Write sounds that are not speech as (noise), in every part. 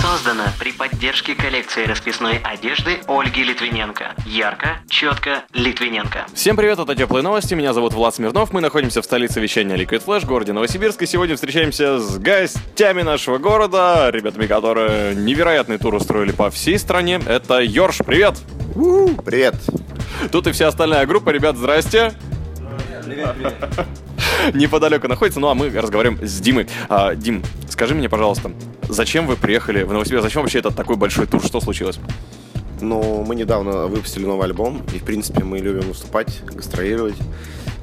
Создано при поддержке коллекции расписной одежды Ольги Литвиненко. Ярко, четко, Литвиненко. Всем привет, это Теплые Новости, меня зовут Влад Смирнов, мы находимся в столице вещания Liquid Flash, городе Новосибирск, и сегодня встречаемся с гостями нашего города, ребятами, которые невероятный тур устроили по всей стране. Это Йорш, привет! Привет. Тут и вся остальная группа, ребят, здрасте! (laughs) Неподалеку находится, ну а мы разговариваем с Димой. А, Дим, скажи мне, пожалуйста, зачем вы приехали в Новосибирск? Зачем вообще этот такой большой тур? Что случилось? Ну, мы недавно выпустили новый альбом, и, в принципе, мы любим выступать, гастролировать,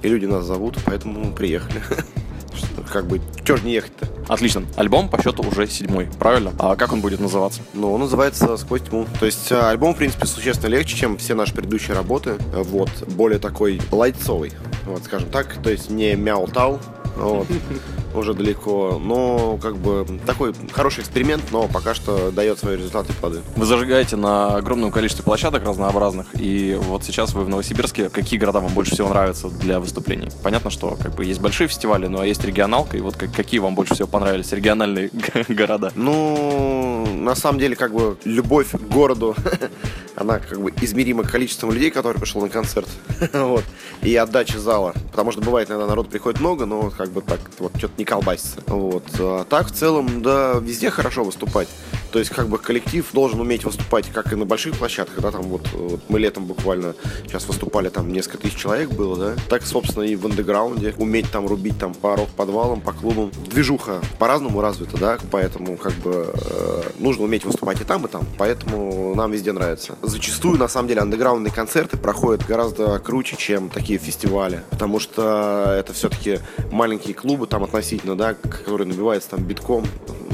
и люди нас зовут, поэтому мы приехали. (laughs) Как бы, чё ж не ехать-то? Отлично. Альбом по счету уже седьмой, правильно? А как он будет называться? Ну, он называется «Сквозь тьму». То есть а, альбом, в принципе, существенно легче, чем все наши предыдущие работы. Вот, более такой лайтцовый, вот, скажем так. То есть не мяу-тау, вот, (laughs) уже далеко. Но, как бы, такой хороший эксперимент, но пока что дает свои результаты плоды. Вы зажигаете на огромном количестве площадок разнообразных, и вот сейчас вы в Новосибирске. Какие города вам больше всего нравятся для выступлений? Понятно, что как бы есть большие фестивали, но есть регионалка, и вот как- какие вам больше всего понравились региональные (laughs) города? Ну, на самом деле, как бы, любовь к городу, (laughs) она как бы измерима количеством людей, которые пришел на концерт, (laughs) вот, и отдача зала. Потому что бывает, иногда народ приходит много, но как бы так, вот, что-то не колбасится. Вот. А так, в целом, да, везде хорошо выступать. То есть, как бы, коллектив должен уметь выступать как и на больших площадках, да, там вот, вот мы летом буквально сейчас выступали, там несколько тысяч человек было, да, так, собственно, и в андеграунде, уметь там рубить там по рок-подвалам, по клубам. Движуха по-разному развита, да, поэтому, как бы, э, нужно уметь выступать и там, и там, поэтому нам везде нравится. Зачастую, на самом деле, андеграундные концерты проходят гораздо круче, чем такие фестивали, потому что это все-таки маленькие клубы там относительно, да, которые набиваются там битком,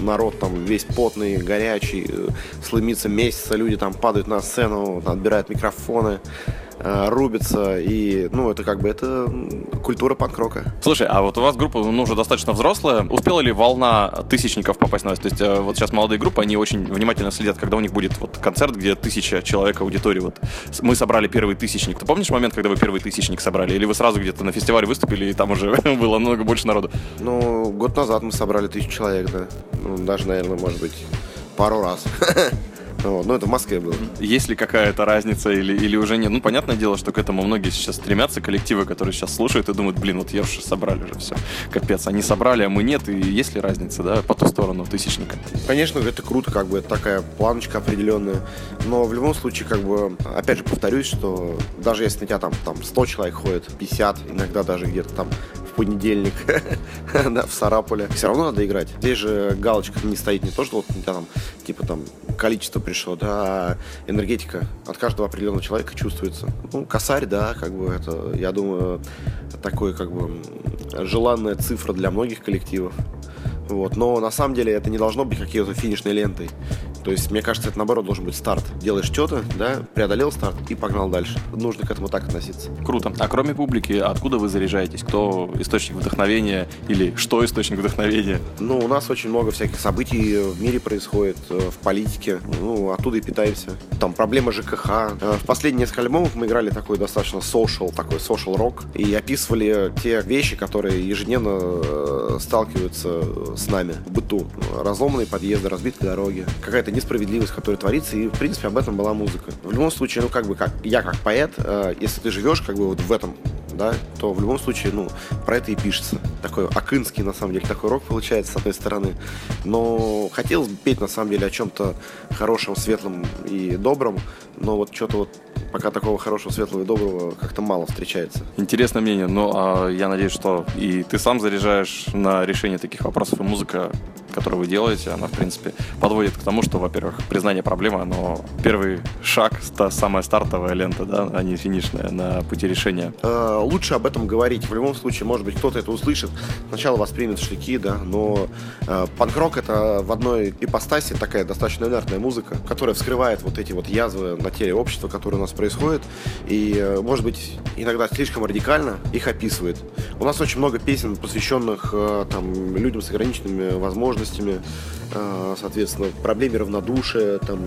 народ там весь потный, горячий, э, слымится месяца, люди там падают на сцену, отбирают микрофоны, рубятся, и, ну, это как бы, это культура панк-рока. Слушай, а вот у вас группа ну, уже достаточно взрослая. Успела ли волна тысячников попасть на вас? То есть э, вот сейчас молодые группы, они очень внимательно следят, когда у них будет вот концерт, где тысяча человек аудитории. Вот мы собрали первый тысячник. Ты помнишь момент, когда вы первый тысячник собрали? Или вы сразу где-то на фестивале выступили, и там уже (laughs) было намного больше народу? Ну, год назад мы собрали тысячу человек, да. Ну, даже, наверное, может быть, пару раз. (laughs) Вот, Ну, это в Москве было. Есть ли какая-то разница или, или уже нет? Ну, понятное дело, что к этому многие сейчас стремятся, коллективы, которые сейчас слушают и думают, блин, вот Ерши собрали уже все. Капец, они собрали, а мы нет. И есть ли разница, да, по ту сторону тысячника? Конечно, это круто, как бы, это такая планочка определенная. Но в любом случае, как бы, опять же, повторюсь, что даже если на тебя там, там 100 человек ходит, 50, иногда даже где-то там в понедельник, (laughs) да, в Сарапуле, все равно надо играть. Здесь же галочка не стоит не то, что вот у тебя там, типа там, количество пришло, да, энергетика от каждого определенного человека чувствуется. Ну, косарь, да, как бы это, я думаю, такой, как бы, желанная цифра для многих коллективов. Вот. Но на самом деле это не должно быть какой-то финишной лентой. То есть, мне кажется, это наоборот должен быть старт. Делаешь что-то, да, преодолел старт и погнал дальше. Нужно к этому так относиться. Круто. А кроме публики, откуда вы заряжаетесь? Кто источник вдохновения или что источник вдохновения? Ну, у нас очень много всяких событий в мире происходит, э, в политике. Ну, оттуда и питаемся. Там проблемы ЖКХ. Э, В последние несколько альбомов мы играли такой достаточно social, такой social рок. И описывали те вещи, которые ежедневно э, сталкиваются с нами в быту. Разломанные подъезды, разбитые дороги. Какая-то несправедливость, которая творится. И, в принципе, об этом была музыка. В любом случае, ну, как бы, как я как поэт, э, если ты живешь как бы вот в этом да, то в любом случае, ну, про это и пишется. Такой акынский, на самом деле, такой рок получается, с одной стороны. Но хотелось бы петь, на самом деле, о чем-то хорошем, светлом и добром, но вот что-то вот пока такого хорошего, светлого и доброго как-то мало встречается. Интересное мнение, но а, я надеюсь, что и ты сам заряжаешь на решение таких вопросов, и музыка, которую вы делаете, она, в принципе, подводит к тому, что, во-первых, признание проблемы, оно первый шаг, та самая стартовая лента, да, а не финишная на пути решения. Э, лучше об этом говорить. В любом случае, может быть, кто-то это услышит, сначала воспримет штыки, да, но э, панк-рок это в одной ипостаси такая достаточно инертная музыка, которая вскрывает вот эти вот язвы на теле общества, которые у нас происходят, и, э, может быть, иногда слишком радикально их описывает. У нас очень много песен, посвященных э, там людям с ограниченными возможностями, э, соответственно, проблеме равнодушия, там,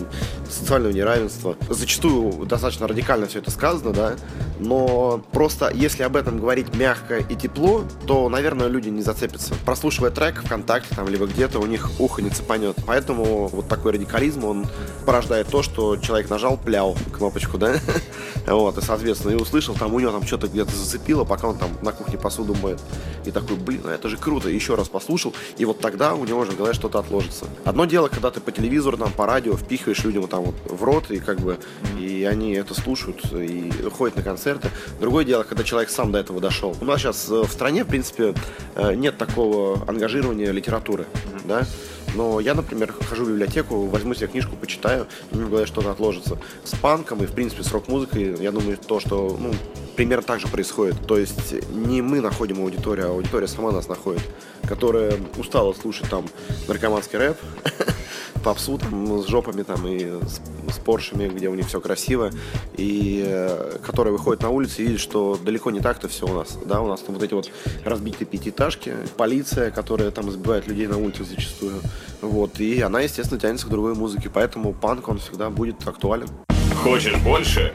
социального неравенства. Зачастую достаточно радикально все это сказано, да, но просто если об этом говорить мягко и тепло, то, наверное, люди не зацепятся. Прослушивая трек ВКонтакте там, либо где-то, у них ухо не цепанет. Поэтому вот такой радикализм, он порождает то, что человек нажал, плял кнопочку, да, (laughs) вот, и, соответственно, и услышал, там у него там что-то где-то зацепило, пока он там на кухне посуду моет. И такой, блин, а это же круто, еще раз послушал, и вот тогда у него уже в голове что-то отложится. Одно дело, когда ты по телевизору, там, по радио впихиваешь людям там вот в рот, и как бы, и они это слушают, и ходят на концерты. Другое дело, когда человек сам до этого дошел. У нас сейчас э, в стране, в принципе, нет такого ангажирования литературы, да, но я, например, хожу в библиотеку, возьму себе книжку, почитаю, и мне в голове что-то отложится. С панком и, в принципе, с рок-музыкой, я думаю, то, что, ну, примерно так же происходит. То есть не мы находим аудиторию, а аудитория сама нас находит, которая устала слушать там наркоманский рэп, (laughs) попсу там с жопами там и с, с поршами, где у них все красиво, и э, которые выходят на улицу и видят, что далеко не так-то все у нас. Да, у нас там вот эти вот разбитые пятиэтажки, полиция, которая там избивает людей на улице зачастую. Вот, и она, естественно, тянется к другой музыке, поэтому панк, он всегда будет актуален. Хочешь больше?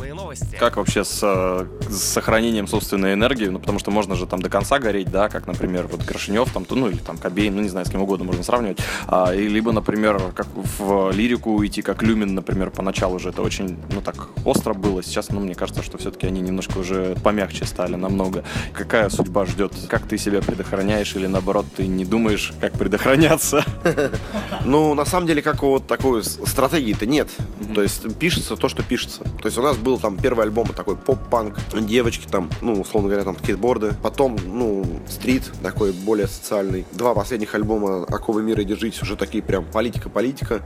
Как вообще с, э, с сохранением собственной энергии? Ну, потому что можно же там до конца гореть, да, как, например, вот Горшинев, там, ну, или там Кобейн, ну, не знаю, с кем угодно можно сравнивать. А, и либо, например, как в лирику уйти, как Люмин, например, поначалу же это очень, ну, так остро было. Сейчас, ну, мне кажется, что все-таки они немножко уже помягче стали намного. Какая судьба ждет? Как ты себя предохраняешь или, наоборот, ты не думаешь, как предохраняться? Ну, на самом деле, как вот такой стратегии-то нет. То есть пишется то, что пишется. То есть у нас был там первый альбом такой поп-панк, девочки там, ну, условно говоря, там скейтборды. Потом, ну, стрит такой более социальный. Два последних альбома «Оковы мира и держитесь» уже такие прям политика-политика.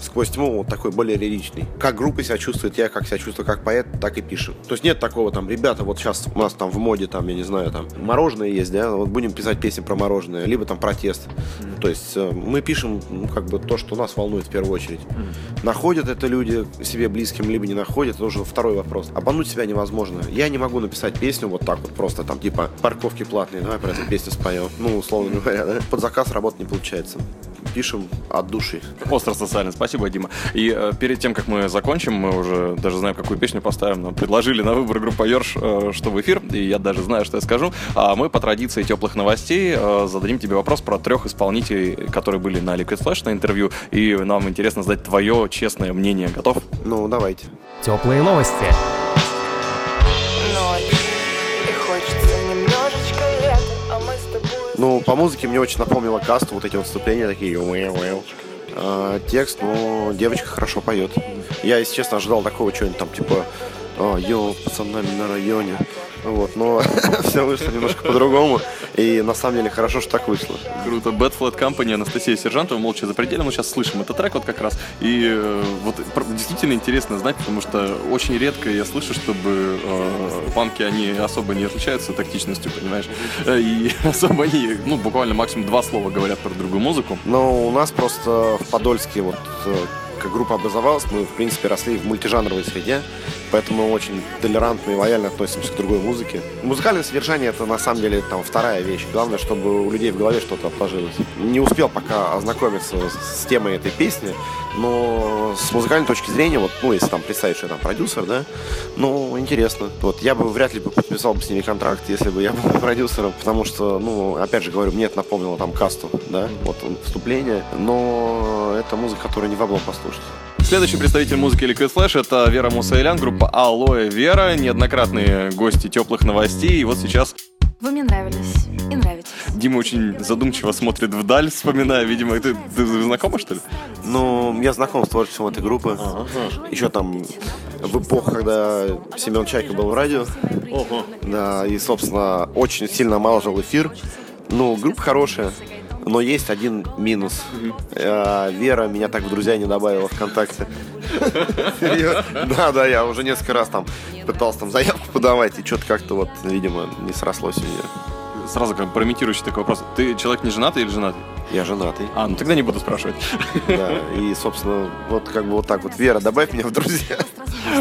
Сквозь тьму вот такой более лиричный. Как группа себя чувствует, я как себя чувствую как поэт, так и пишем. То есть нет такого там, ребята, вот сейчас у нас там в моде, там, я не знаю, там, мороженое есть, да, вот будем писать песни про мороженое, либо там протест. То есть э, мы пишем, ну, как бы то, что нас волнует в первую очередь. Находят это люди себе близким, либо не находят, это уже второй вопрос. Обмануть себя невозможно. Я не могу написать песню вот так вот просто, там, типа, парковки платные, давай про эту песню споем. Ну, условно говоря, да. Под заказ работать не получается. Пишем от души. Остро социально. Спасибо, Дима. И э, перед тем, как мы закончим, мы уже даже знаем, какую песню поставим. Нам предложили на выбор группа Йорш, э, что в эфир, и я даже знаю, что я скажу. А мы по традиции теплых новостей э, зададим тебе вопрос про трех исполнителей, которые были на Liquid Flash на интервью, и нам интересно знать твое честное мнение. Готов? Ну, давайте. Теплые новости. Ну, по музыке мне очень напомнило касту, вот эти вот вступления такие. А, текст, ну, девочка хорошо поет. Я, если честно, ожидал такого чего-нибудь там, типа, «А, йоу, с пацанами на районе. Вот, но (laughs) все вышло немножко по-другому. И на самом деле хорошо, что так вышло. Круто. Bad Flat Company, Анастасия Сержантова, молча за пределом. Мы сейчас слышим этот трек вот как раз. И э, вот действительно интересно знать, потому что очень редко я слышу, чтобы э, панки, они особо не отличаются тактичностью, понимаешь? Э, И (laughs) особо они, ну, буквально максимум два слова говорят про другую музыку. Но у нас просто в Подольске вот э, как группа образовалась, мы, в принципе, росли в мультижанровой среде, поэтому мы очень толерантно и лояльно относимся к другой музыке. Музыкальное содержание — это, на самом деле, там, вторая вещь. Главное, чтобы у людей в голове что-то отложилось. Не успел пока ознакомиться с, темой этой песни, но с музыкальной точки зрения, вот, ну, если там представить, что я там продюсер, да, ну, интересно. Вот, я бы вряд ли бы подписал бы с ними контракт, если бы я был (laughs) продюсером, потому что, ну, опять же говорю, мне это напомнило там касту, да, вот вступление, но это музыка, которую не в облом послушать. Следующий представитель музыки Liquid Flash это Вера Мусаэлян, группа Алоэ Вера, неоднократные гости теплых новостей. И вот сейчас Вы мне нравились и нравитесь. Дима очень задумчиво смотрит вдаль, вспоминая, видимо, ты, ты знакома, что ли? Ну, я знаком с творчеством этой группы. Еще там в эпоху, когда Семен Чайка был в радио. Да, и, собственно, очень сильно омалжил эфир. Ну, группа хорошая, но есть один минус. Э, Вера меня так в друзья не добавила ВКонтакте. Серьезно? Да, да, я уже несколько раз там пытался там заявку подавать, и что-то как-то вот, видимо, не срослось у нее. сразу как проимитирующий такой вопрос. Ты человек не женатый или женатый? Я женатый. А, ну тогда не буду спрашивать. Да, и, собственно, вот как бы вот так вот. Вера, добавь меня в друзья.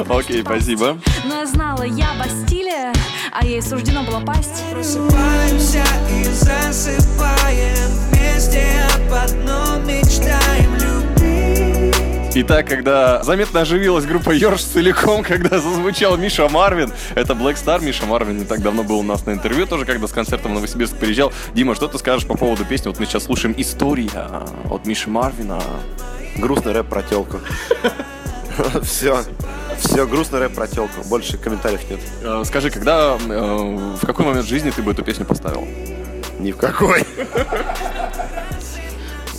Окей, спасибо. Но я знала, я Бастилия, а ей суждено было пасть. Просыпаемся и засыпаем Вместе об одном мечтаем любить Итак, когда заметно оживилась группа Йорш целиком, когда зазвучал Миша Марвин, это Black Star, Миша Марвин не так давно был у нас на интервью тоже, когда с концертом в Новосибирск приезжал. Дима, что ты скажешь по поводу песни? Вот мы сейчас слушаем «История» от Миши Марвина. Грустный рэп про телку. (laughs) Все. Все, грустный рэп про телку. Больше комментариев нет. Э, Скажи, когда, э, в какой момент жизни ты бы эту песню поставил? Ни в какой. (laughs)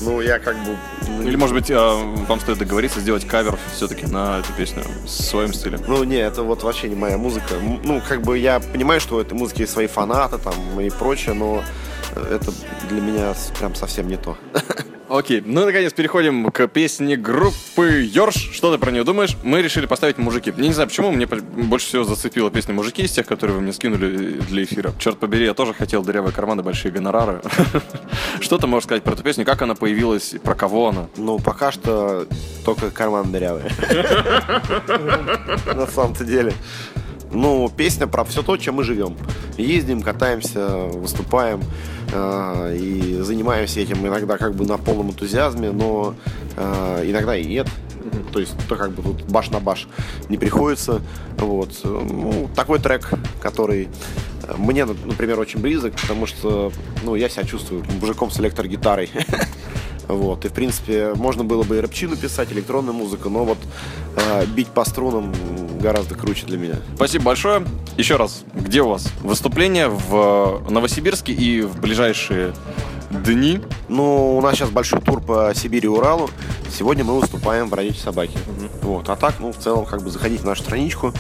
Ну, я как бы... Или, может быть, э, вам стоит договориться сделать кавер все-таки на эту песню в своем стиле? Ну, не, это вот вообще не моя музыка. Ну, как бы я понимаю, что у этой музыки есть свои фанаты там и прочее, но это для меня прям совсем не то. (laughs) Окей, ну наконец переходим к песне группы Йорш. Что ты про нее думаешь? Мы решили поставить «Мужики». Не знаю, почему, мне больше всего зацепила песня «Мужики» из тех, которые вы мне скинули для эфира. Черт побери, я тоже хотел дырявые карманы, большие гонорары. (laughs) Что ты можешь сказать про эту песню? Как она появилась? Про кого она? Ну, пока что только карман дырявый. (laughs) На самом-то деле. Ну, песня про все то, чем мы живем. Ездим, катаемся, выступаем э, и занимаемся этим иногда как бы на полном энтузиазме, но э, иногда и нет. То есть, то как бы тут баш на баш не приходится. Вот. Ну, такой трек, который э, мне, например, очень близок, потому что ну, я себя чувствую мужиком с электрогитарой. (laughs) Вот. И, в принципе, можно было бы и рэпчину писать, электронную музыку, но вот э, бить по струнам гораздо круче для меня. Спасибо большое. Еще раз, где у вас выступление в Новосибирске и в ближайшие дни? Ну, у нас сейчас большой тур по Сибири и Уралу. Сегодня мы выступаем в «Бродячей собаке». Вот. А так, ну, в целом, как бы заходите в нашу страничку.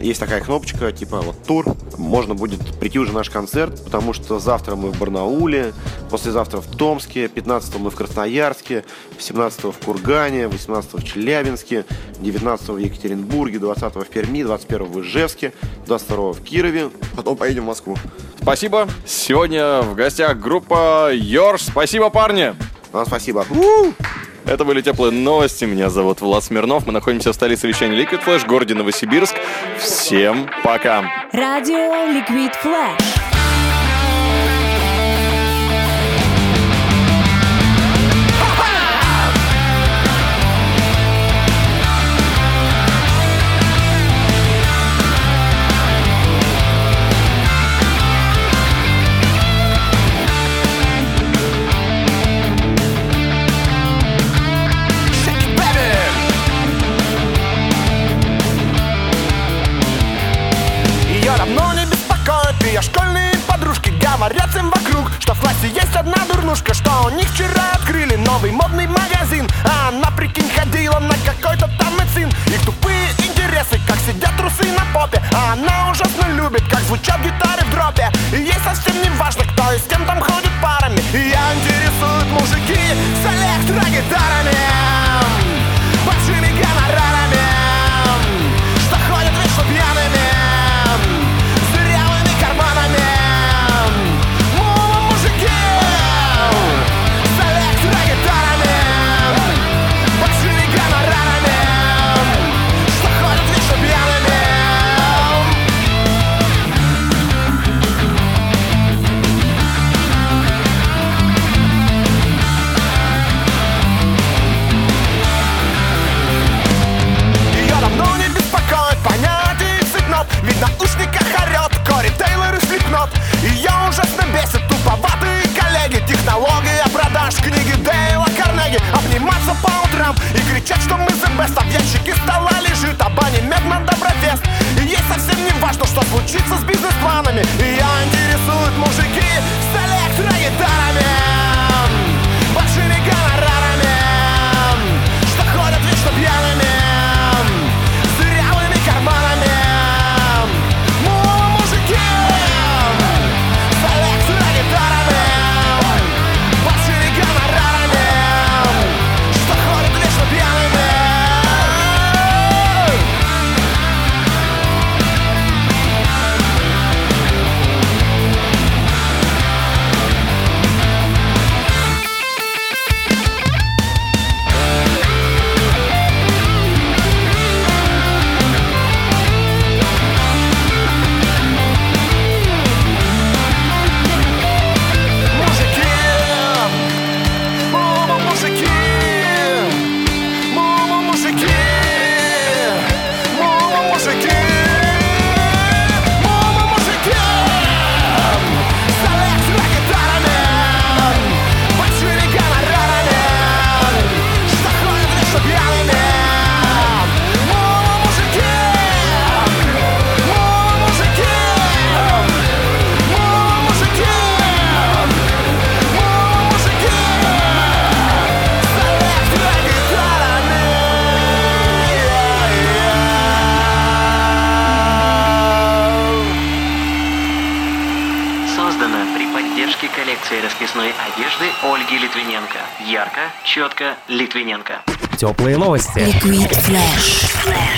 Есть такая кнопочка, типа вот тур. Можно будет прийти уже на наш концерт, потому что завтра мы в Барнауле, послезавтра в Томске, 15 мы в Красноярске, 17 в Кургане, 18 в Челябинске, 19 в Екатеринбурге, 20 в Перми, 21 в Ижевске, 22 в Кирове. Потом поедем в Москву. Спасибо. Сегодня в гостях группа Йорш. Спасибо, парни. Вам спасибо. Это были теплые новости. Меня зовут Влад Смирнов. Мы находимся в столице вещания Liquid Flash, городе Новосибирск. Всем пока. Радио Ликвид Флэш. Ее школьные подружки говорят всем вокруг Что в классе есть одна дурнушка Что у них вчера открыли новый модный магазин. А она, прикинь, ходила на какой-то там мецин Их тупые интересы, как сидят трусы на попе. А она ужасно любит, как звучат гитары в дропе. И ей совсем не важно, кто и с кем там ходит парами. Ее интересуют мужики с электрогитарами Большими гонорарами Ярко, четко, Литвиненко. Теплые новости. Liquid Flash.